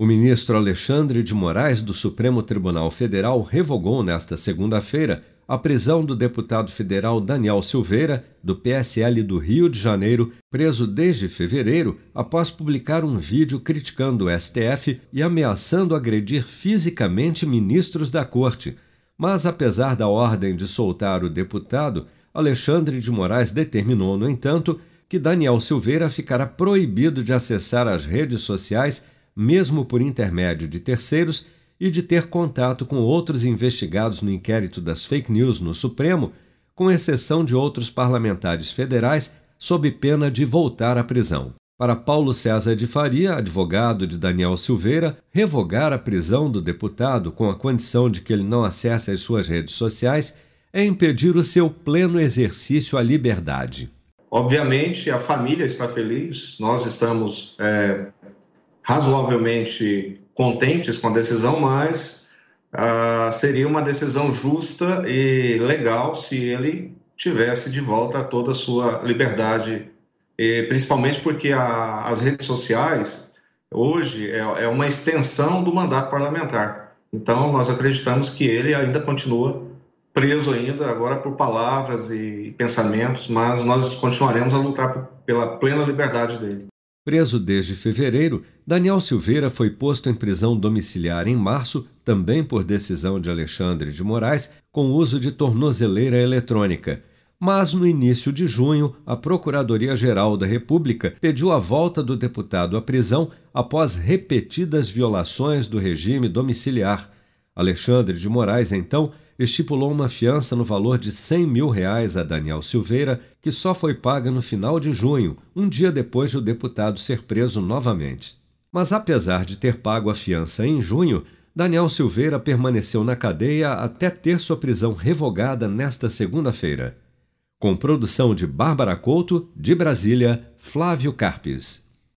O ministro Alexandre de Moraes do Supremo Tribunal Federal revogou nesta segunda-feira a prisão do deputado federal Daniel Silveira, do PSL do Rio de Janeiro, preso desde fevereiro após publicar um vídeo criticando o STF e ameaçando agredir fisicamente ministros da corte. Mas, apesar da ordem de soltar o deputado, Alexandre de Moraes determinou, no entanto, que Daniel Silveira ficará proibido de acessar as redes sociais mesmo por intermédio de terceiros, e de ter contato com outros investigados no inquérito das fake news no Supremo, com exceção de outros parlamentares federais, sob pena de voltar à prisão. Para Paulo César de Faria, advogado de Daniel Silveira, revogar a prisão do deputado com a condição de que ele não acesse as suas redes sociais é impedir o seu pleno exercício à liberdade. Obviamente, a família está feliz, nós estamos é, razoavelmente contentes com a decisão, mas ah, seria uma decisão justa e legal se ele tivesse de volta toda a sua liberdade, e principalmente porque a, as redes sociais hoje é, é uma extensão do mandato parlamentar. Então, nós acreditamos que ele ainda continua preso ainda agora por palavras e pensamentos, mas nós continuaremos a lutar pela plena liberdade dele. Preso desde fevereiro, Daniel Silveira foi posto em prisão domiciliar em março, também por decisão de Alexandre de Moraes, com uso de tornozeleira eletrônica. Mas no início de junho, a Procuradoria-Geral da República pediu a volta do deputado à prisão após repetidas violações do regime domiciliar. Alexandre de Moraes, então, estipulou uma fiança no valor de 100 mil reais a Daniel Silveira, que só foi paga no final de junho, um dia depois de o deputado ser preso novamente. Mas apesar de ter pago a fiança em junho, Daniel Silveira permaneceu na cadeia até ter sua prisão revogada nesta segunda-feira. Com produção de Bárbara Couto, de Brasília, Flávio Carpes.